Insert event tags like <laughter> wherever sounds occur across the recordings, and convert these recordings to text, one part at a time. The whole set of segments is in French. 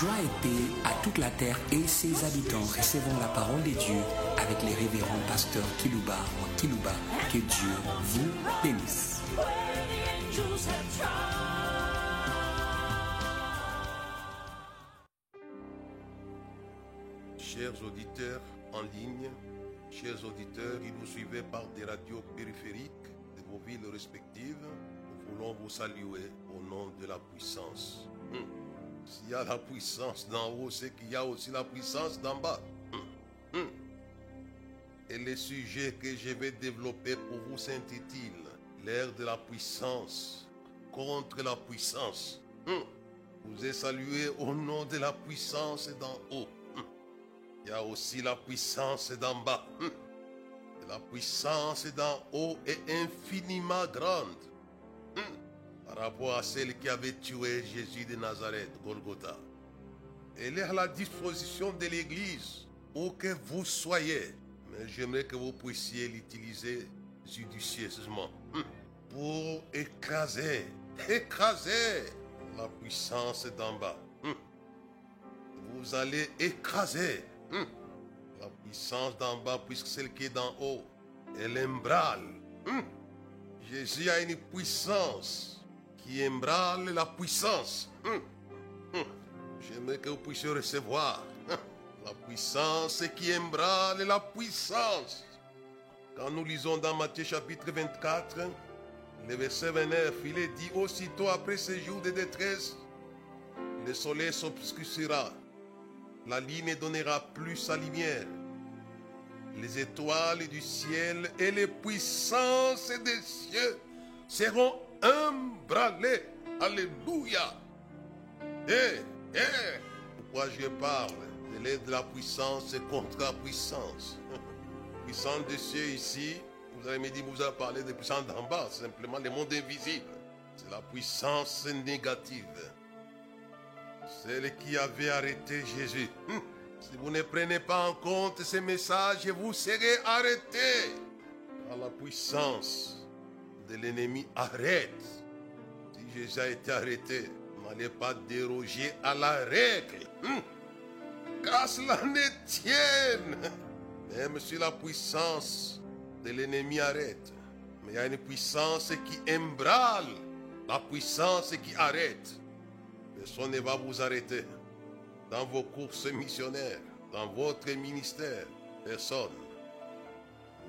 Joie et paix à toute la terre et ses habitants. Recevons la parole de Dieu avec les révérends pasteurs Kilouba ou Kilouba. Que Dieu vous bénisse. Chers auditeurs en ligne, chers auditeurs qui nous suivez par des radios périphériques de vos villes respectives, nous voulons vous saluer au nom de la puissance. Hum. S'il y a la puissance d'en haut, c'est qu'il y a aussi la puissance d'en bas. Hum. Hum. Et le sujet que je vais développer pour vous s'intitule L'ère de la puissance contre la puissance. Vous êtes salué au nom de la puissance d'en haut. Il y a aussi la puissance d'en bas. La puissance d'en haut est infiniment grande par rapport à celle qui avait tué Jésus de Nazareth, Golgotha. Elle est à la disposition de l'Église, où que vous soyez. Mais j'aimerais que vous puissiez l'utiliser judicieusement pour écraser, écraser la puissance d'en bas. Vous allez écraser la puissance d'en bas, puisque celle qui est d'en haut, elle embrale. Jésus a une puissance qui embrale la puissance. J'aimerais que vous puissiez recevoir la puissance qui embrale la puissance. Quand nous lisons dans Matthieu chapitre 24, le verset 29, il est dit aussitôt après ce jour de détresse, le soleil s'obscurcira, la lune ne donnera plus sa lumière, les étoiles du ciel et les puissances des cieux seront embralées. Alléluia. Eh, eh, pourquoi je parle? De l'aide de la puissance contre la puissance <laughs> Puissance des cieux ici, vous allez me dire, vous avez parlé de puissance d'en bas, simplement le monde invisible. C'est la puissance négative. Celle qui avait arrêté Jésus. Hum. Si vous ne prenez pas en compte ces messages, vous serez arrêtés. Par la puissance de l'ennemi arrête. Si Jésus a été arrêté, n'allez pas déroger à la règle. Hum. Qu'à cela ne tienne. Même si la puissance de l'ennemi arrête. Mais il y a une puissance qui embrale la puissance qui arrête. Personne ne va vous arrêter dans vos courses missionnaires, dans votre ministère. Personne.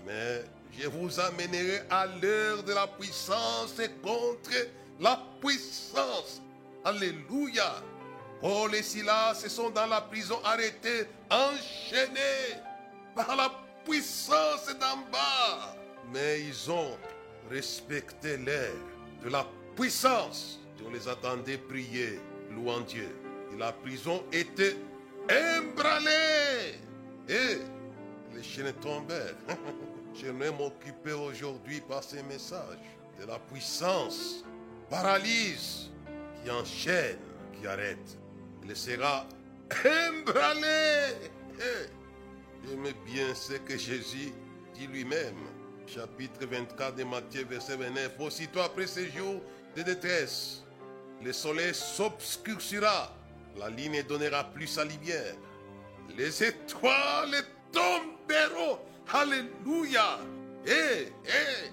Mais je vous amènerai à l'heure de la puissance contre la puissance. Alléluia. Paul et Silas sont dans la prison arrêtés, enchaînés par la puissance d'en bas. Mais ils ont respecté l'ère de la puissance. On les attendait prier, louant Dieu. Et la prison était embranlée. Et les chaînes tombèrent. J'aimerais <laughs> m'occuper aujourd'hui par ces messages de la puissance, paralyse, qui enchaîne, qui arrête. Il sera embranlé. <laughs> J'aime bien ce que Jésus dit lui-même. Chapitre 24 de Matthieu, verset 29. Aussitôt après ces jours de détresse, le soleil s'obscurcira, la lune ne donnera plus sa lumière. Les étoiles tomberont. Alléluia. Et, et,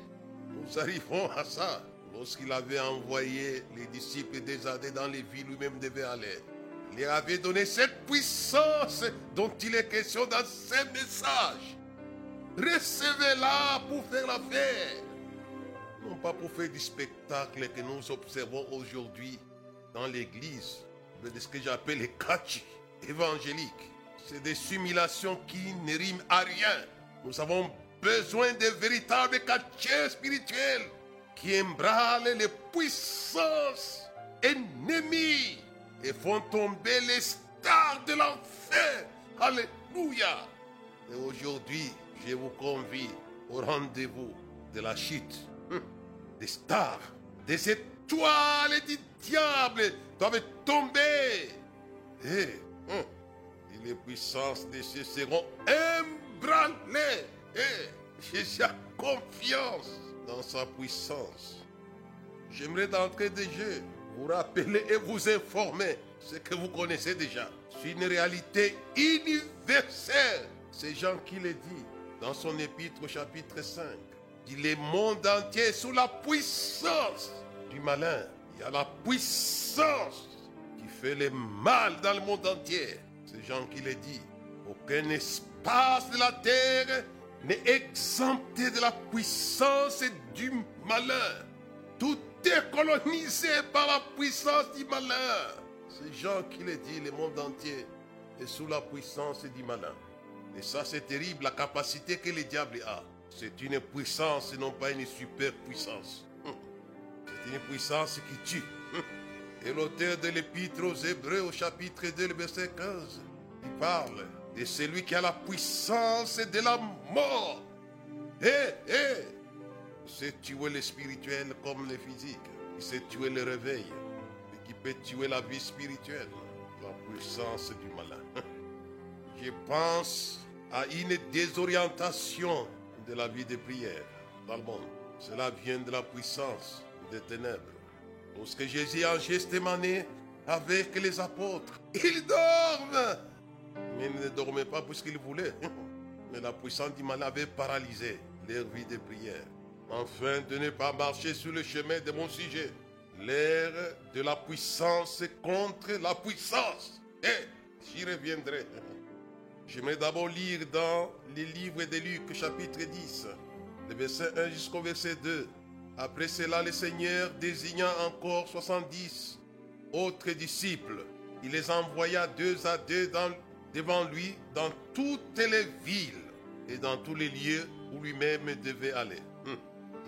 nous arrivons à ça. Lorsqu'il avait envoyé les disciples des années dans les villes lui-même devait aller. Il leur avait donné cette puissance dont il est question dans ces messages. Recevez-la pour faire l'affaire. Non pas pour faire du spectacle que nous observons aujourd'hui dans l'église, mais de ce que j'appelle les catchis évangéliques. C'est des simulations qui ne riment à rien. Nous avons besoin de véritables catchers spirituels qui embralent les puissances ennemies et font tomber les stars de l'enfer. Alléluia. Et aujourd'hui, je vous convie au rendez-vous de la chute. Hum. Des stars, des étoiles du diable doivent tomber. Et, hum, et les puissances des cieux seront ébranlées. Et j'ai confiance dans sa puissance. J'aimerais d'entrer de jeu vous rappeler et vous informer ce que vous connaissez déjà. C'est une réalité universelle. C'est Jean qui le dit dans son épître au chapitre 5. Il le monde entier est sous la puissance du malin. Il y a la puissance qui fait le mal dans le monde entier. C'est Jean qui le dit. Aucun espace de la terre n'est exempté de la puissance du malin. Tout est colonisé par la puissance du malin. C'est Jean qui le dit, le monde entier est sous la puissance du malin. Et ça, c'est terrible, la capacité que le diable a. C'est une puissance et non pas une super puissance. Hum. C'est une puissance qui tue. Et l'auteur de l'épître aux Hébreux au chapitre 2, le verset 15, il parle de celui qui a la puissance de la mort. Eh, il sait tuer le spirituel comme le physique. Il sait tuer le réveil. Et qui peut tuer la vie spirituelle. La puissance du malin. <laughs> Je pense à une désorientation de la vie de prière dans le monde. Cela vient de la puissance des ténèbres. Lorsque Jésus a gestémané avec les apôtres, ils dorment. Mais ils ne dormaient pas puisqu'ils voulaient. <laughs> Mais la puissance du mal avait paralysé leur vie de prière. Enfin, de ne pas marcher sur le chemin de mon sujet. L'ère de la puissance contre la puissance. Et j'y reviendrai. <laughs> J'aimerais d'abord lire dans les livres de Luc, chapitre 10, le verset 1 jusqu'au verset 2. Après cela, le Seigneur désigna encore 70 autres disciples. Il les envoya deux à deux devant lui dans toutes les villes et dans tous les lieux où lui-même devait aller. Hum.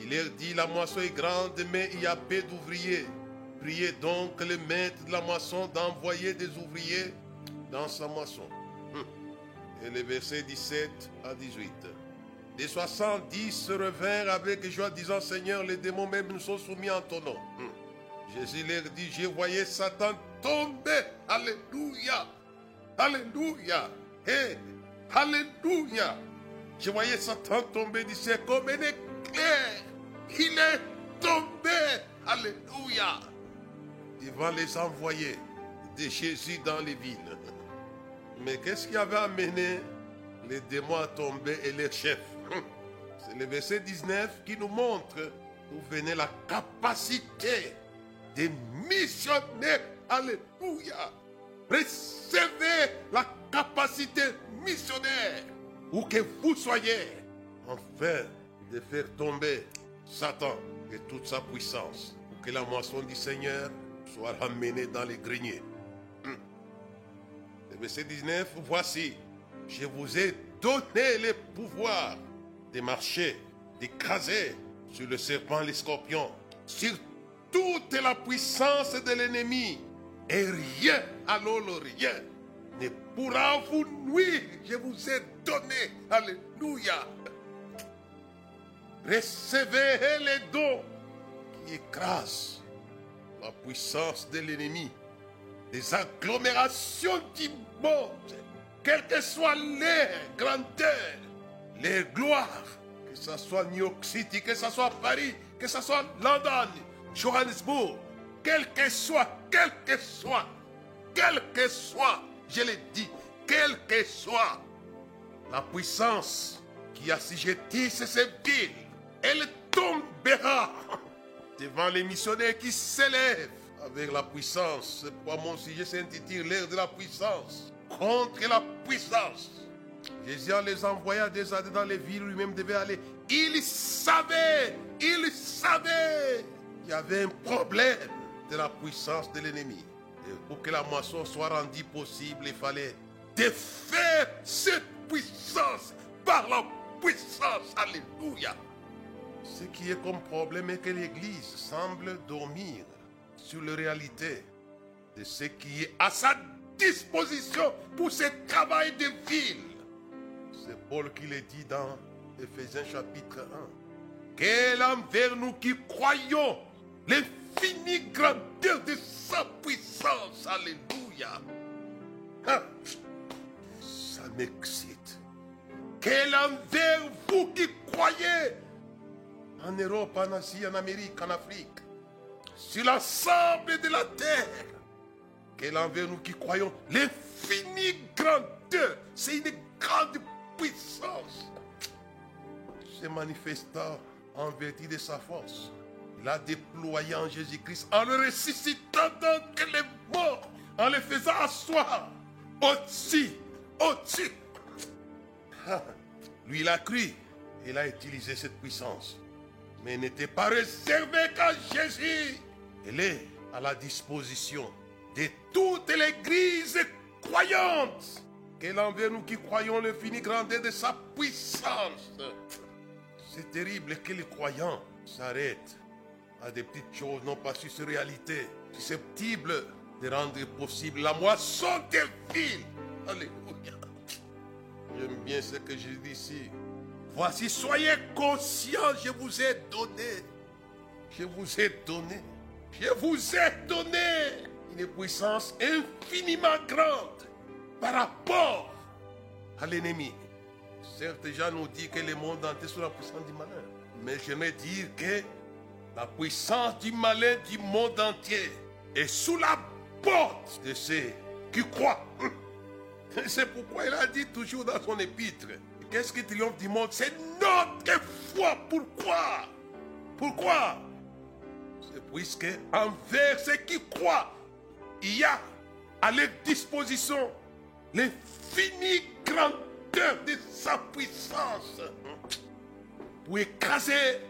Il leur dit, la moisson est grande, mais il y a peu d'ouvriers. Priez donc le maître de la moisson d'envoyer des ouvriers dans sa moisson. Hum. Et les versets 17 à 18. Les 70 se revinrent avec joie, disant Seigneur, les démons même nous sont soumis en ton nom. Hum. Jésus leur dit Je voyais Satan tomber. Alléluia. Alléluia. Hey, Alléluia. Je voyais Satan tomber du ciel comme un éclair. Il est tombé. Alléluia. Devant les envoyés de Jésus dans les villes. Mais qu'est-ce qui avait amené les démons à tomber et les chefs? Le verset 19 qui nous montre où venait la capacité des missionnaires. Alléluia. Recevez la capacité missionnaire où que vous soyez, enfin de faire tomber Satan et toute sa puissance, pour que la moisson du Seigneur soit ramenée dans les greniers. Hum. Le verset 19, voici, je vous ai donné le pouvoir de marcher, d'écraser sur le serpent, les scorpions, sur toute la puissance de l'ennemi. Et rien, alors rien, ne pourra vous nuire. Je vous ai donné. Alléluia. Recevez les dons qui écrasent la puissance de l'ennemi. Les agglomérations du monde, quelle que soit leur grandeur, leur gloire, que ce soit New York City, que ce soit Paris, que ce soit London, Johannesburg, quel que soit, quel que soit, quel que soit, je l'ai dit, quel que soit la puissance qui assujettit ces villes, elle tombera <laughs> devant les missionnaires qui s'élèvent avec la puissance. C'est pourquoi mon sujet s'intitule L'air de la puissance contre la puissance. Jésus les envoya années dans les villes lui-même devait aller. Il savait, il savait qu'il y avait un problème de la puissance de l'ennemi. Pour que la moisson soit rendue possible, il fallait défaire cette puissance par la puissance. Alléluia. Ce qui est comme problème est que l'Église semble dormir sur la réalité de ce qui est à sa disposition pour ce travail de ville. C'est Paul qui le dit dans Ephésiens chapitre 1. Quel envers nous qui croyons l'infinie grandeur de sa puissance. Alléluia. Ah, ça m'excite. Quel envers vous qui croyez en Europe, en Asie, en Amérique, en Afrique, sur l'ensemble de la terre? Qu'elle envers nous qui croyons l'infinie grandeur? C'est une grande puissance. Se manifestant en vertu de sa force. Il a déployé en Jésus-Christ en le ressuscitant d'entre les morts, en le faisant asseoir au-dessus, au-dessus. Lui, il a cru. Il a utilisé cette puissance. Mais n'était pas réservé qu'à Jésus. Elle est à la disposition de toute l'Église croyante. Qu'elle envers nous qui croyons le fini grandeur de sa puissance? C'est terrible que les croyants s'arrêtent à des petites choses non pas sur ces réalités, susceptibles de rendre possible la moisson des villes. Alléluia. J'aime bien ce que je dis ici. Voici, soyez conscients, je vous ai donné. Je vous ai donné. Je vous ai donné une puissance infiniment grande par rapport à l'ennemi. Certes, Jean nous dit que le monde entier sous la puissance du malin. Mais j'aimerais dire que la puissance du malin du monde entier est sous la porte de ceux qui croient. C'est pourquoi il a dit toujours dans son épître, qu'est-ce qui triomphe du monde? C'est notre foi. Pourquoi? Pourquoi? C'est puisque envers ceux qui croient, il y a à leur disposition l'infinie grandeur de sa puissance pour écraser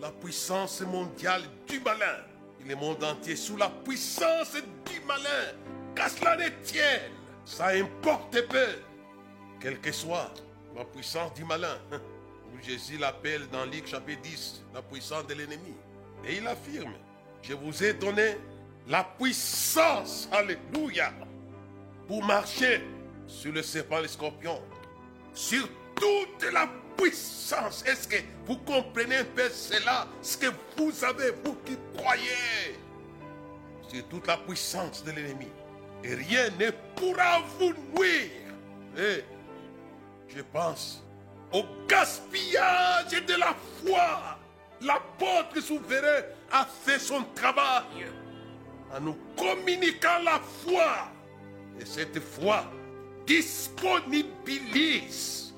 la puissance mondiale du malin. Et le monde entier sous la puissance du malin. Qu'à cela ne tienne, ça importe peu, quelle que soit la puissance du malin. Jésus l'appelle dans Luc chapitre 10, la puissance de l'ennemi. Et il affirme, je vous ai donné la puissance, alléluia, pour marcher sur le serpent le scorpion, sur toute la puissance. Est-ce que vous comprenez un peu cela? Ce que vous avez, vous qui croyez, sur toute la puissance de l'ennemi. Et rien ne pourra vous nuire. Et je pense au gaspillage de la foi. L'apôtre souverain a fait son travail en nous communiquant la foi. Et cette foi disponibilise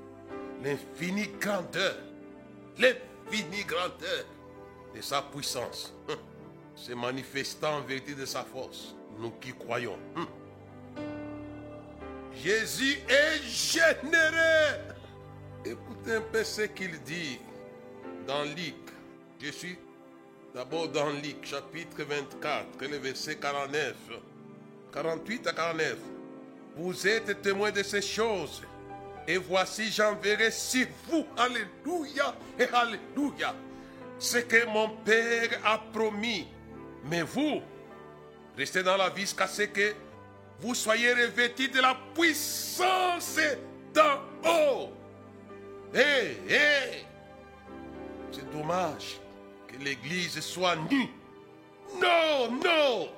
l'infinie grandeur, l'infinie grandeur de sa puissance, hum, se manifestant en vertu de sa force, nous qui croyons. Hum. Jésus est généreux. Écoutez un peu ce qu'il dit dans Luc. Je suis d'abord dans Luc, chapitre 24, le verset 49, 48 à 49. Vous êtes témoins de ces choses. Et voici, j'enverrai sur vous, alléluia et alléluia, ce que mon Père a promis. Mais vous, restez dans la vie jusqu'à ce que vous soyez revêtis de la puissance d'en haut. Hé, hé, c'est dommage que l'Église soit nue. Non, non.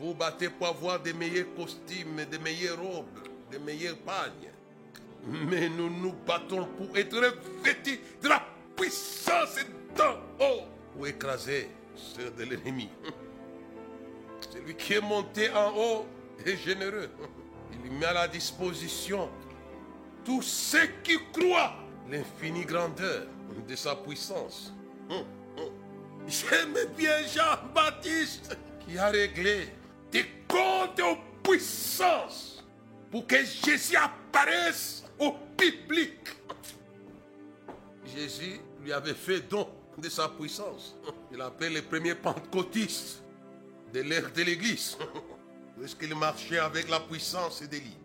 Vous battez pour avoir des meilleurs costumes, des meilleures robes, des meilleurs pagnes. Mais nous nous battons pour être revêtis de la puissance d'en haut pour écraser ceux de l'ennemi. <laughs> Celui qui est monté en haut est généreux. <laughs> Il met à la disposition tous ceux qui croient l'infinie grandeur de sa puissance. <laughs> J'aime bien Jean-Baptiste qui a réglé des comptes aux puissances pour que Jésus apparaisse au public. Jésus lui avait fait don de sa puissance. Il appelle les premiers pentecôtistes de l'ère de l'Église. Puisqu'il marchait avec la puissance de lits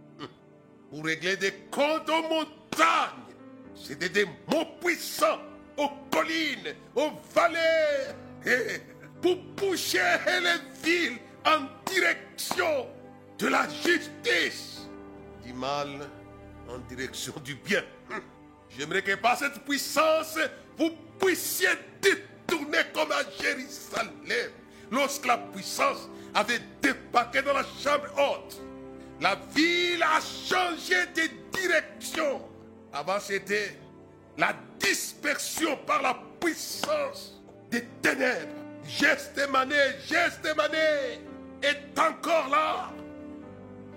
pour régler des comptes aux montagnes. C'était des mots puissants aux collines, aux vallées, pour pousser les villes en direction de la justice, du mal en direction du bien. J'aimerais que par cette puissance, vous puissiez détourner comme à Jérusalem, lorsque la puissance avait débarqué dans la chambre haute. La ville a changé de direction. Avant, c'était la dispersion par la puissance des ténèbres, Gestemane, Gestemane est encore là.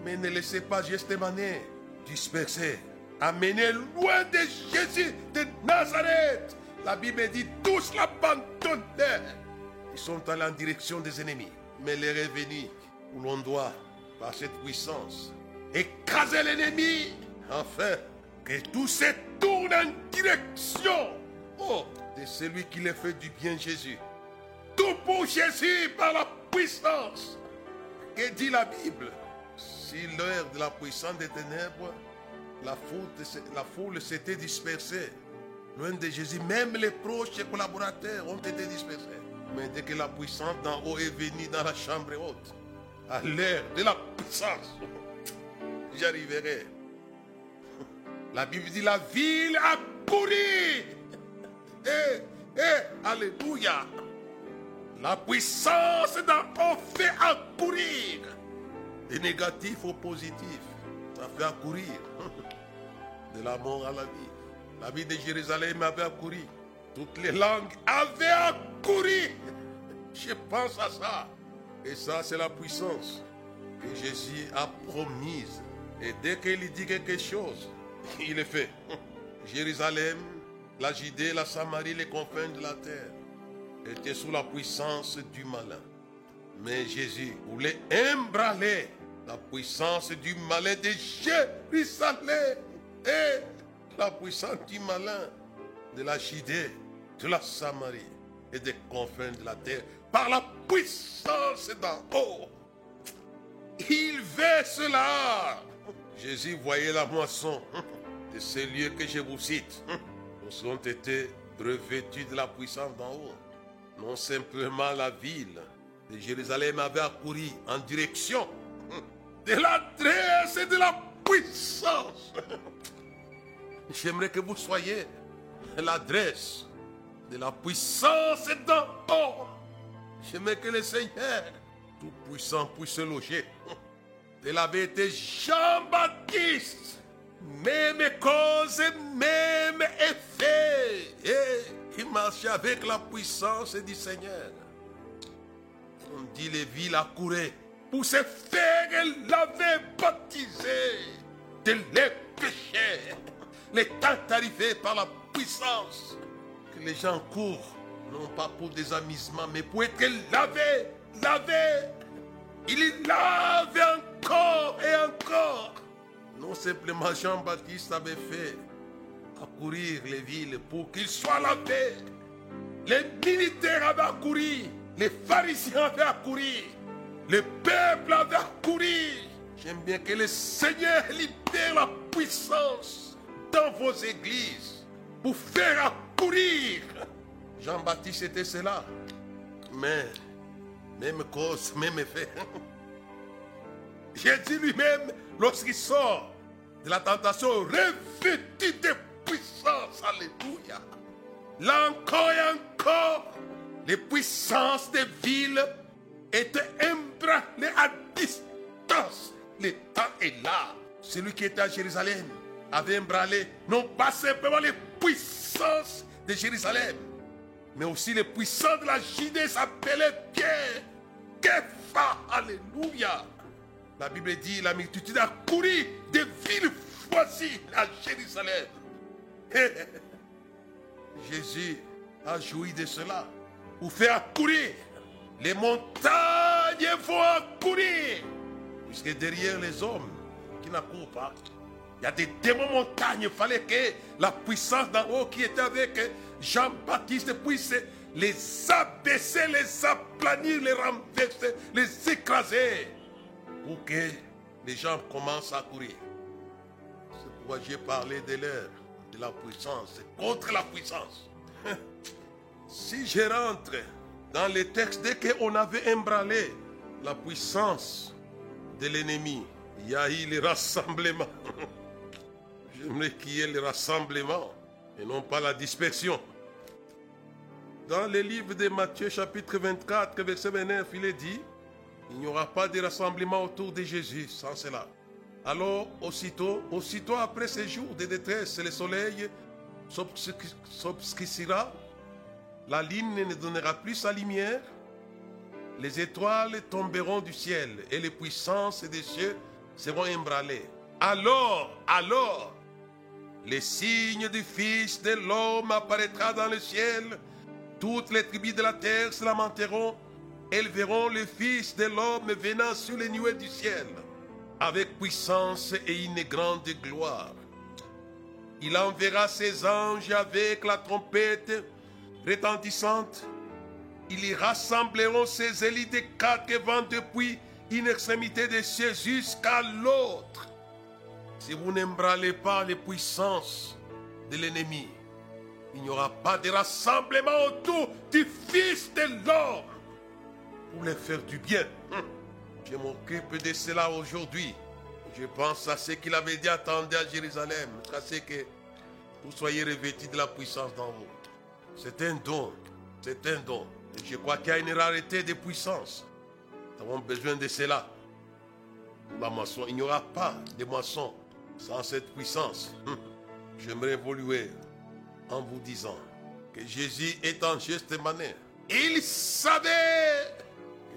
Mais ne laissez pas Gestemane disperser, amener loin de Jésus de Nazareth. La Bible dit tous l'abandonnèrent. Ils sont allés en direction des ennemis. Mais les revenus où l'on doit, par cette puissance, écraser l'ennemi, afin que tout se tourne en direction oh, de celui qui les fait du bien Jésus. Tout pour Jésus par la puissance. Dit la Bible? Si l'heure de la puissance des ténèbres, la foule, la foule s'était dispersée. Loin de Jésus, même les proches et collaborateurs ont été dispersés. Mais dès que la puissance d'en haut est venue dans la chambre haute, à l'heure de la puissance, <laughs> j'arriverai. <laughs> La Bible dit la ville a couru. <laughs> Eh, eh, alléluia. La puissance d'en haut fait accourir. De négatif au positif. Ça fait accourir. <laughs> De la mort à la vie. La vie de Jérusalem avait accouru. Toutes les langues avaient accouru. Je pense à ça. Et ça, c'est la puissance que Jésus a promise. Et dès qu'il dit quelque chose, <laughs> il est fait. <laughs> Jérusalem, la Judée, la Samarie, les confins de la terre étaient sous la puissance du malin. Mais Jésus voulait embraler la puissance du malin de Jérusalem et la puissance du malin de la Judée, de la Samarie et des confins de la terre par la puissance d'en haut. Il veut cela. Jésus voyait la moisson de ces lieux que je vous cite. Ils ont été revêtus de la puissance d'en haut. Non simplement la ville de Jérusalem avait accouru en direction de l'adresse et de la puissance. J'aimerais que vous soyez l'adresse de la puissance d'en haut. J'aimerais que le Seigneur Tout-Puissant puisse se loger. Il avait été Jean-Baptiste. Même cause, même effet. Et il marchait avec la puissance du Seigneur. On dit les villes accouraient pour se faire laver, baptiser de les péchés. Les temps arrivés par la puissance. Que les gens courent, non pas pour des amusements, mais pour être lavés, lavés. Il lavait encore et encore. Non simplement Jean-Baptiste avait fait accourir les villes pour qu'ils soient lavés. Les militaires avaient accouru. Les pharisiens avaient accouru. Le peuple avait accouru. J'aime bien que le Seigneur libère la puissance dans vos églises pour faire accourir. Jean-Baptiste était cela. Mais, même cause, même effet. Jésus lui-même, lorsqu'il sort de la tentation, revêtu de puissance, alléluia. Là encore et encore, les puissances des villes étaient embranlées à distance. Le temps est là. Celui qui était à Jérusalem avait embranlé non pas simplement les puissances de Jérusalem, mais aussi les puissances de la Judée s'appelaient Pierre. Kefa, alléluia. La Bible dit la multitude a couru des villes voisines à Jérusalem. <laughs> Jésus a joui de cela pour faire accourir. Les montagnes vont accourir. Puisque derrière les hommes qui n'accourent pas, il y a des démons montagnes. Il fallait que la puissance d'en haut qui était avec Jean-Baptiste puisse les abaisser, les aplanir, les renverser, les écraser pour que les gens commencent à courir. C'est pourquoi j'ai parlé de l'heure, de la puissance, contre la puissance. <laughs> Si je rentre dans les textes, dès qu'on avait embranlé la puissance de l'ennemi, il y a eu le rassemblement. <laughs> J'aimerais qu'il y ait le rassemblement et non pas la dispersion. Dans le livre de Matthieu chapitre 24, verset 29, il est dit, il n'y aura pas de rassemblement autour de Jésus sans cela. Alors, aussitôt, aussitôt après ces jours de détresse, le soleil s'obscurcira, la ligne ne donnera plus sa lumière, les étoiles tomberont du ciel et les puissances des cieux seront ébranlées. Alors, alors, les signes du Fils de l'homme apparaîtra dans le ciel. Toutes les tribus de la terre se lamenteront. Elles verront le Fils de l'homme venant sur les nuées du ciel, avec puissance et une grande gloire. Il enverra ses anges avec la trompette retentissante. Ils y rassembleront ses élites des quatre vents depuis une extrémité des cieux jusqu'à l'autre. Si vous n'embralez pas les puissances de l'ennemi, il n'y aura pas de rassemblement autour du Fils de l'homme pour les faire du bien. Je m'occupe de cela aujourd'hui. Je pense à ce qu'il avait dit attendez à Jérusalem, à que vous soyez revêtis de la puissance d'en haut. C'est un don, c'est un don. Je crois qu'il y a une rareté de puissance. Nous avons besoin de cela. La il n'y aura pas de moisson sans cette puissance. Hum. J'aimerais évoluer en vous disant que Jésus est en juste manière. Il savait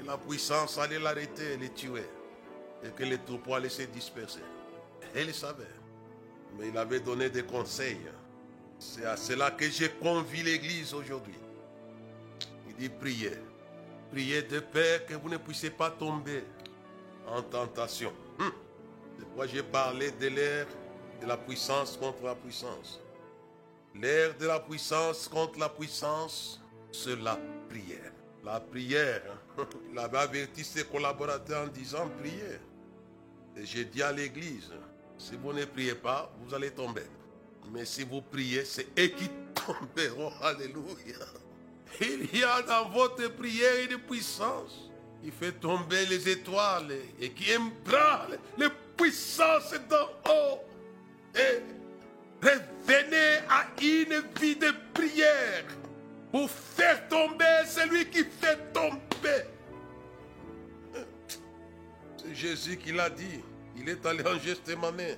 la puissance allait l'arrêter, les tuer, et que les troupeaux allaient se disperser. Il le savait. Mais il avait donné des conseils. C'est à cela que j'ai convié l'Église aujourd'hui. Il dit priez. Priez de peur que vous ne puissiez pas tomber en tentation. Hum. C'est pourquoi j'ai parlé de l'ère de la puissance contre la puissance. L'ère de la puissance contre la puissance, c'est la prière. La prière. <laughs> il avait averti ses collaborateurs en disant priez. Et j'ai dit à l'église, si vous ne priez pas, vous allez tomber. Mais si vous priez, c'est eux qui tomberont. <laughs> Alléluia. Il y a dans votre prière une puissance qui fait tomber les étoiles et qui ébranle les puissances d'en haut. Et revenez à une vie de prière pour faire tomber celui qui fait tomber. C'est Jésus qui l'a dit. Il est allé en Gethsemane.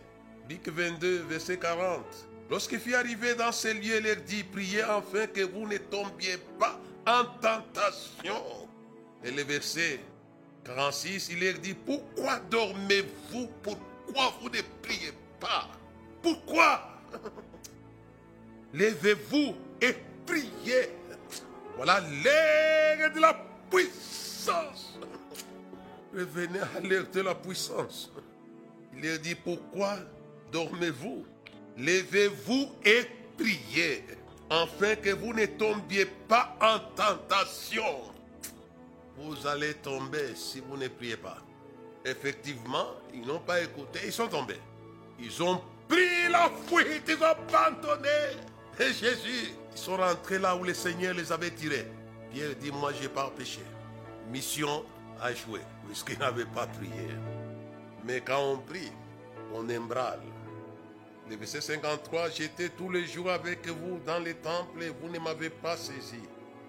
Luc 22, verset 40. Lorsqu'il fut arrivé dans ces lieux, il leur dit, priez enfin que vous ne tombiez pas en tentation. Et le verset 46, il leur dit, pourquoi dormez-vous? Pourquoi vous ne priez pas? Pourquoi? <laughs> Levez-vous et priez. Voilà l'air de la puissance. Revenez de la puissance. Il leur dit, pourquoi dormez-vous? Levez-vous et priez, afin que vous ne tombiez pas en tentation. Vous allez tomber si vous ne priez pas. Effectivement, ils n'ont pas écouté, ils sont tombés. Ils ont pris la fuite, ils ont abandonné. Et Jésus, ils sont rentrés là où le Seigneur les avait tirés. Pierre dit, moi, je n'ai pas péché. Mission à jouer, puisqu'il n'avait pas prié. Mais quand on prie, on embrale. Le verset 53, j'étais tous les jours avec vous dans les temples et vous ne m'avez pas saisi.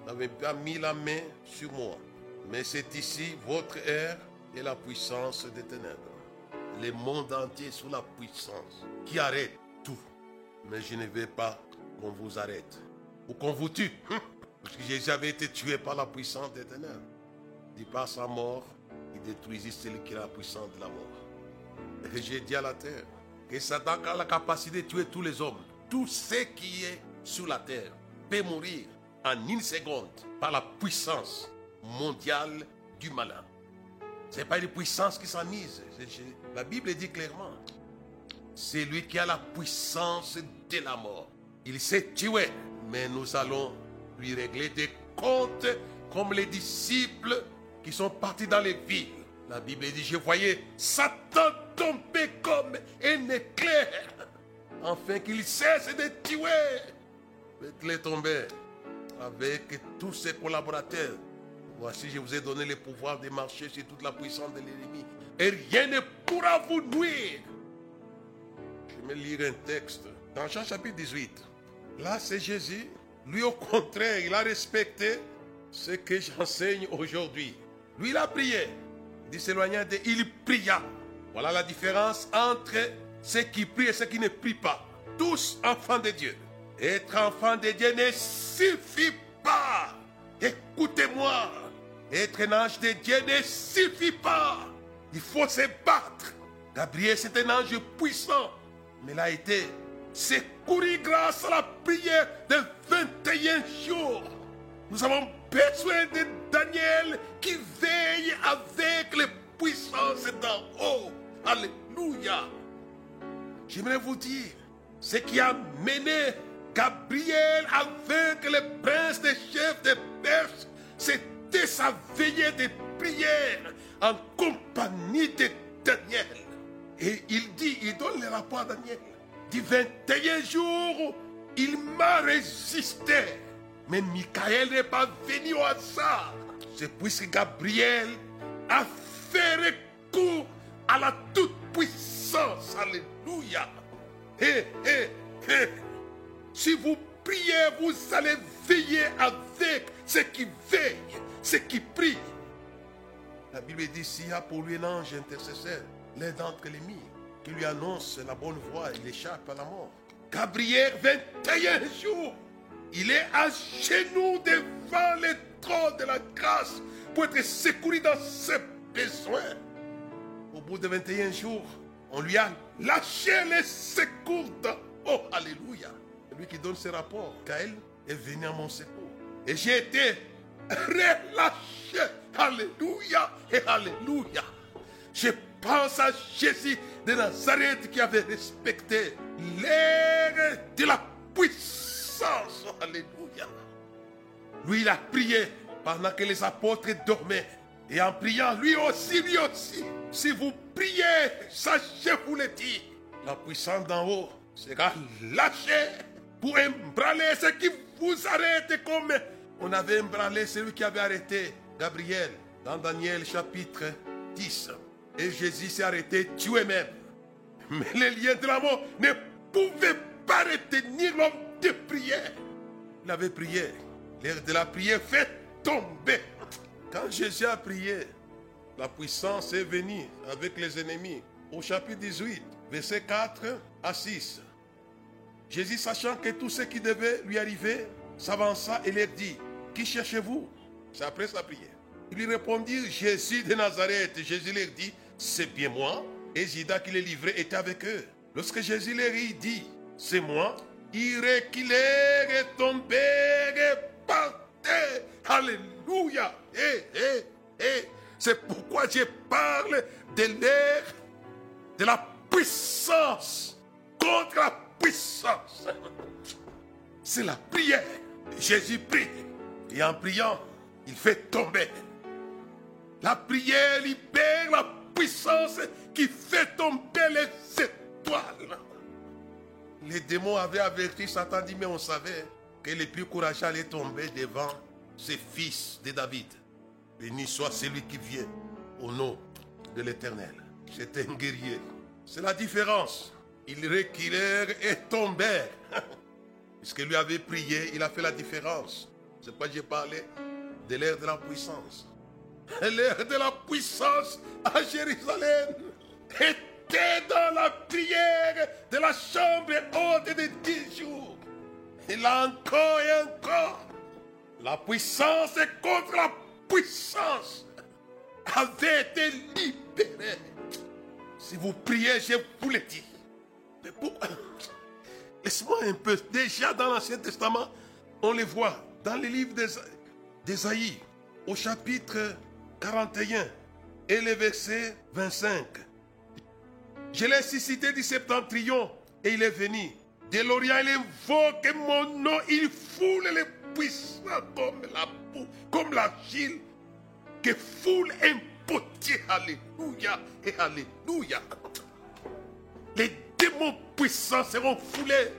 N'avez pas mis la main sur moi. Mais c'est ici votre air et la puissance des ténèbres. Le monde entier sous la puissance qui arrête tout. Mais je ne veux pas qu'on vous arrête ou qu'on vous tue. Parce que Jésus avait été tué par la puissance des ténèbres. Il par sa mort, il détruisit celui qui a la puissance de la mort. Et j'ai dit à la terre que Satan a la capacité de tuer tous les hommes. Tout ce qui est sur la terre peut mourir en une seconde par la puissance mondiale du malin. Ce n'est pas une puissance qui s'amise. La Bible dit clairement. C'est lui qui a la puissance de la mort. Il s'est tué, mais nous allons lui régler des comptes comme les disciples qui sont partis dans les villes. La Bible dit, je voyais Satan tomber comme un éclair, afin qu'il cesse de tuer. Est tombé avec tous ses collaborateurs. Voici, je vous ai donné le pouvoir de marcher sur toute la puissance de l'ennemi. Et rien ne pourra vous nuire. Je vais lire un texte dans Jean chapitre 18. Là, c'est Jésus. Lui, au contraire, il a respecté ce que j'enseigne aujourd'hui. Lui, il a prié. Il s'éloigna de... Il pria. Voilà la différence entre ceux qui prient et ceux qui ne prient pas. Tous enfants de Dieu. Être enfant de Dieu ne suffit pas. Écoutez-moi. Être un ange de Dieu ne suffit pas. Il faut se battre. Gabriel, c'est un ange puissant. Mais il a été secouru grâce à la prière de 21 jours. Nous avons besoin de Daniel qui veille avec les puissances d'en haut. Alléluia. J'aimerais vous dire, ce qui a mené Gabriel vaincre le prince des chefs des Perses, c'était sa veillée de prière en compagnie de Daniel. Et il dit, il donne le rapport à Daniel. Du 21 jours, il m'a résisté. Mais Michael n'est pas venu au hasard. C'est puisque Gabriel a fait recours à la toute-puissance. Alléluia. Hé, hé, hé. Si vous priez, vous allez veiller avec ceux qui veillent, ceux qui prient. La Bible dit s'il y a pour lui un ange intercesseur, l'un d'entre les miens, qui lui annonce la bonne voie, il échappe à la mort. Gabriel, 21 jours, il est à genoux devant le trône de la grâce pour être secouru dans ses besoins. Au bout de 21 jours, on lui a lâché les secours. Oh, alléluia. Lui qui donne ses rapports, Kael est venu à mon secours. Et j'ai été relâché. Alléluia et Alléluia. Je pense à Jésus de Nazareth qui avait respecté l'air de la puissance. Alléluia. Lui, il a prié pendant que les apôtres dormaient. Et en priant, lui aussi, lui aussi, si vous priez, sachez-vous le dire, la puissance d'en haut sera lâchée pour embraler ce qui vous arrête comme on avait embralé celui qui avait arrêté Gabriel dans Daniel chapitre 10. Et Jésus s'est arrêté tué même. Mais les liens de la mort ne pouvaient pas retenir l'homme de prière. Il avait prié. L'air de la prière fait tomber. Quand Jésus a prié, la puissance est venue avec les ennemis. Au chapitre 18, verset 4 à 6. Jésus, sachant que tout ce qui devait lui arriver, s'avança et leur dit, qui cherchez-vous? C'est après sa prière. Il lui répondit, Jésus de Nazareth. Jésus leur dit, c'est bien moi. Et Judas qui les livrait était avec eux. Lorsque Jésus leur dit, c'est moi, il reculèrent et tombèrent par terre. Alléluia. Eh, eh, eh. C'est pourquoi je parle de l'air, de la puissance contre la puissance. C'est la prière. Jésus prie. Et en priant, il fait tomber. La prière libère la puissance qui fait tomber les étoiles. Les démons avaient averti Satan, dit, mais on savait que les plus courageux allaient tomber devant ces fils de David. Béni soit celui qui vient au nom de l'Éternel. C'est un guerrier. C'est la différence. Ils reculèrent et tombèrent. <laughs> Puisque lui avait prié, il a fait la différence. C'est pourquoi j'ai parlé de l'ère de la puissance. L'ère de la puissance à Jérusalem était dans la prière de la chambre haute de dix jours. Et là encore et encore, la puissance contre la puissance avait été libérée. Si vous priez, je vous le dis. Mais pourquoi Laisse-moi un peu. Déjà dans l'Ancien Testament, on les voit dans les livres d'Ésaïe, au chapitre 41 et le verset 25. Je l'ai suscité du septentrion et il est venu. De l'Orient, il invoque mon nom. Il foule les puissants comme la boue, comme l'argile que foule un potier. Alléluia et Alléluia. Les démons puissants seront foulés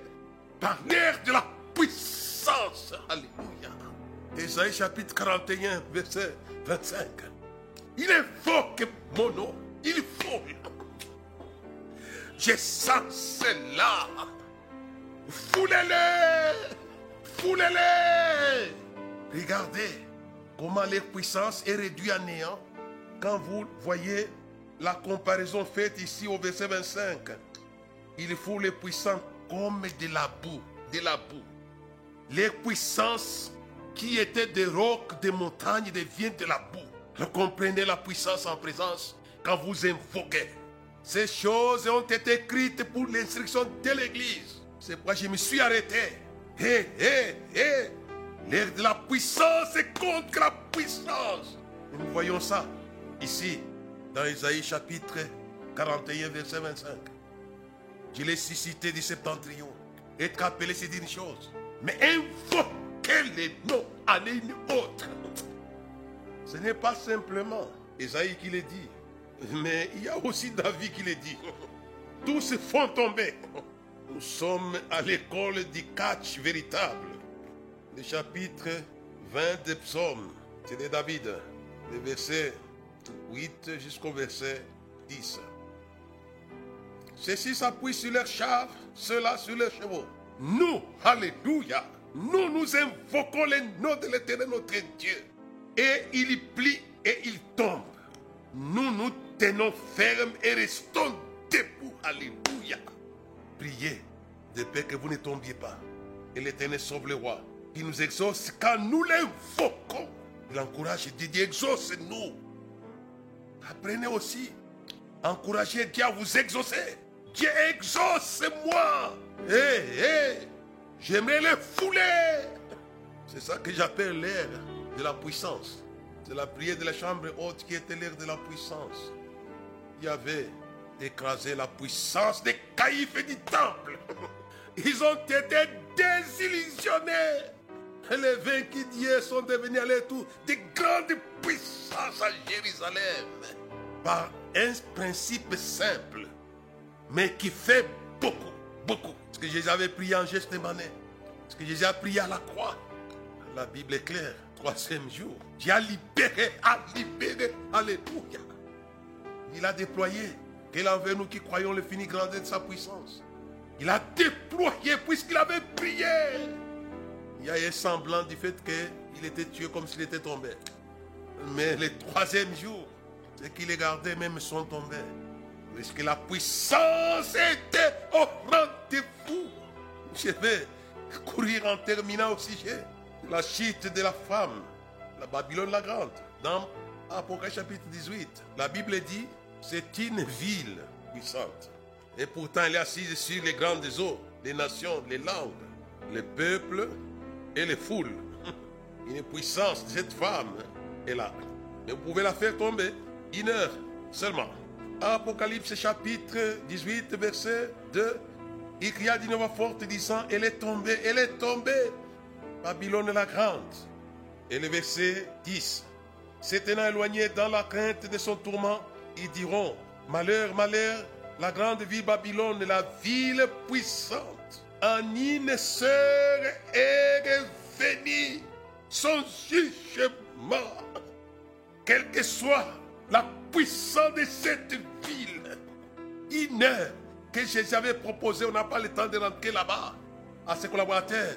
par l'air de la puissance. Alléluia. Ésaïe chapitre 41, verset 25. Il invoque mon nom. Il foule. Je sens cela. Foulez-les. Foulez-les. Regardez comment leur puissance est réduite à néant quand vous voyez la comparaison faite ici au verset 25. Il faut les puissants comme de la boue, de la boue. Les puissances qui étaient des rocs, des montagnes, deviennent de la boue. Comprenez la puissance en présence quand vous invoquez. Ces choses ont été écrites pour l'instruction de l'Église. C'est pourquoi je me suis arrêté. Hé, hé, hé. La puissance est contre la puissance. Nous voyons ça ici, dans Isaïe chapitre 41, verset 25. Je l'ai suscité du septentrion. Être appelé, c'est une chose. Mais invoquer les noms à une autre? Ce n'est pas simplement Isaïe qui le dit, mais il y a aussi David qui le dit. Tous se font tomber. Nous sommes à l'école du catch véritable. Le chapitre 20 des psaumes, c'est de David, le verset 8 jusqu'au verset 10. Ceux-ci s'appuient sur leurs chars, ceux-là sur leurs chevaux. Nous, alléluia, nous nous invoquons les noms de l'éternel notre Dieu. Et il plie et il tombe. Nous nous tenons fermes et restons debout. Alléluia. Priez de peur que vous ne tombiez pas. Et l'éternel sauve le roi. qui nous exauce quand nous l'invoquons. Il encourage Dieu, exauce-nous. Apprenez aussi, encouragez Dieu à vous exaucer. Dieu exauce-moi. Hé, hé, j'aimerais le fouler. C'est ça que j'appelle l'air de la puissance. C'est la prière de la chambre haute qui était l'air de la puissance. Il y avait écrasé la puissance des caïfs et du temple. <laughs> Ils ont été désillusionnés. Les vaincus d'hier sont devenus à tour des grandes puissances à Jérusalem. Par un principe simple, mais qui fait beaucoup, beaucoup. Ce que Jésus avait prié en geste mané, ce que Jésus a prié à la croix. La Bible est claire. Troisième jour, Dieu a libéré, a libéré. Alléluia. Il a déployé. Quel envers nous qui croyons le fini grandeur de sa puissance. Il a déployé puisqu'il avait prié. Il y a un semblant du fait qu'il était tué comme s'il était tombé. Mais le troisième jour, ceux qui les gardaient même sont tombés. Puisque la puissance était au rendez-vous? Je vais courir en terminant au sujet la chute de la femme, la Babylone la Grande. Dans Apocalypse chapitre 18, la Bible dit, c'est une ville puissante. Et pourtant, elle est assise sur les grandes eaux, les nations, les langues, les peuples et les foules. <laughs> Une puissance de cette femme est là. Et vous pouvez la faire tomber une heure seulement. Apocalypse chapitre 18, verset 2. Il cria d'une voix forte disant, elle est tombée, elle est tombée. Babylone la grande. Et le verset 10. S'étant éloigné dans la crainte de son tourment, ils diront, malheur, malheur, la grande ville Babylone, la ville puissante, en une sœur est revenue son jugement. Quelle que soit la de cette ville, une heure que Jésus avait proposé, on n'a pas le temps de rentrer là-bas, à ses collaborateurs.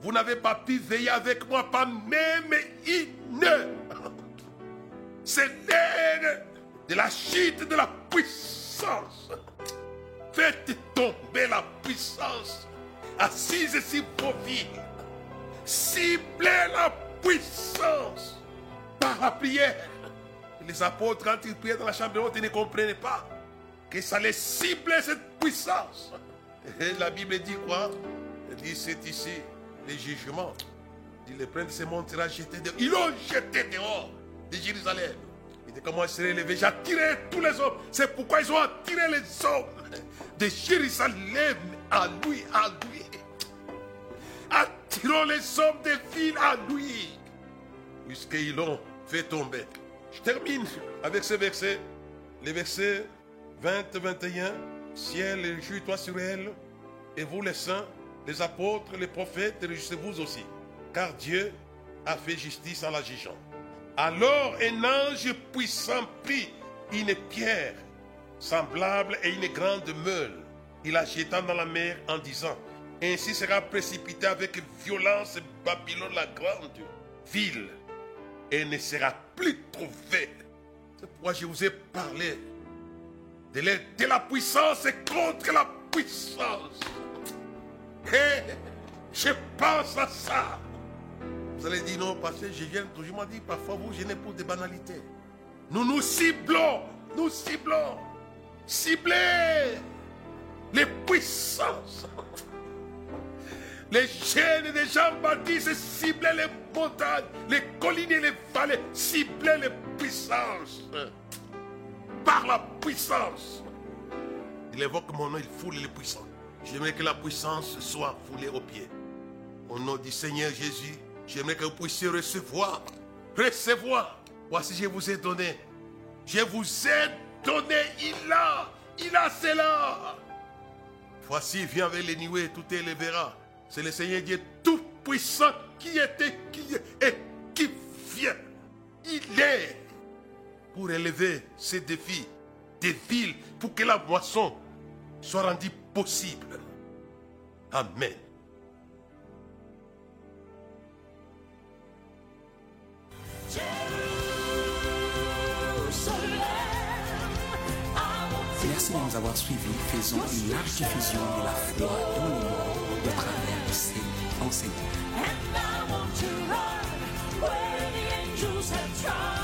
Vous n'avez pas pu veiller avec moi, pas même une heure. C'est l'heure de la chute de la puissance. Faites tomber la puissance assise sur vos vies. Ciblez la puissance par la prière. Les apôtres, quand ils priaient dans la chambre haute, ils ne comprenaient pas que ça les ciblait cette puissance. La Bible dit quoi? Elle dit c'est ici les jugements. Il le prince se montrera jeté dehors. Ils l'ont jeté dehors de Jérusalem. Il dit comment serait élevé. J'ai attiré tous les hommes. C'est pourquoi ils ont attiré les hommes de Jérusalem à lui, à lui. Attirons les hommes des villes à lui. Puisqu'ils l'ont fait tomber. Je termine avec ce verset. Les versets 20-21. Ciel, réjouis-toi sur elle. Et vous les saints, les apôtres, les prophètes, réjouissez-vous aussi. Car Dieu a fait justice en la jugeant. Alors un ange puissant prit une pierre semblable à une grande meule. Il la jeta dans la mer en disant, ainsi sera précipité avec violence Babylone la grande ville et ne sera plus trouvée. C'est pourquoi je vous ai parlé de la, de la puissance contre la puissance. Et je pense à ça. Vous allez dire non, parce que je gêne toujours. dit, parfois vous gênez pour des banalités. Nous nous ciblons, nous ciblons, cibler les puissances. Les chaînes des Jean-Baptiste ciblaient les montagnes, les collines et les vallées, ciblaient les puissances. Par la puissance. Il évoque mon nom, il foule les puissants. J'aimerais que la puissance soit foulée aux pieds. Au nom du Seigneur Jésus, j'aimerais que vous puissiez recevoir. Recevoir. Voici, je vous ai donné. Je vous ai donné. Il a. Il a cela. Voici, viens avec les nuées, tout élevera. C'est le Seigneur Dieu tout-puissant qui était, qui est et qui vient. Il est pour élever ces défis des villes pour que la moisson soit rendue possible. Amen. Merci de nous avoir suivis. Faisons une large diffusion de la foi dans le monde sing. And I want to run where the angels have trod.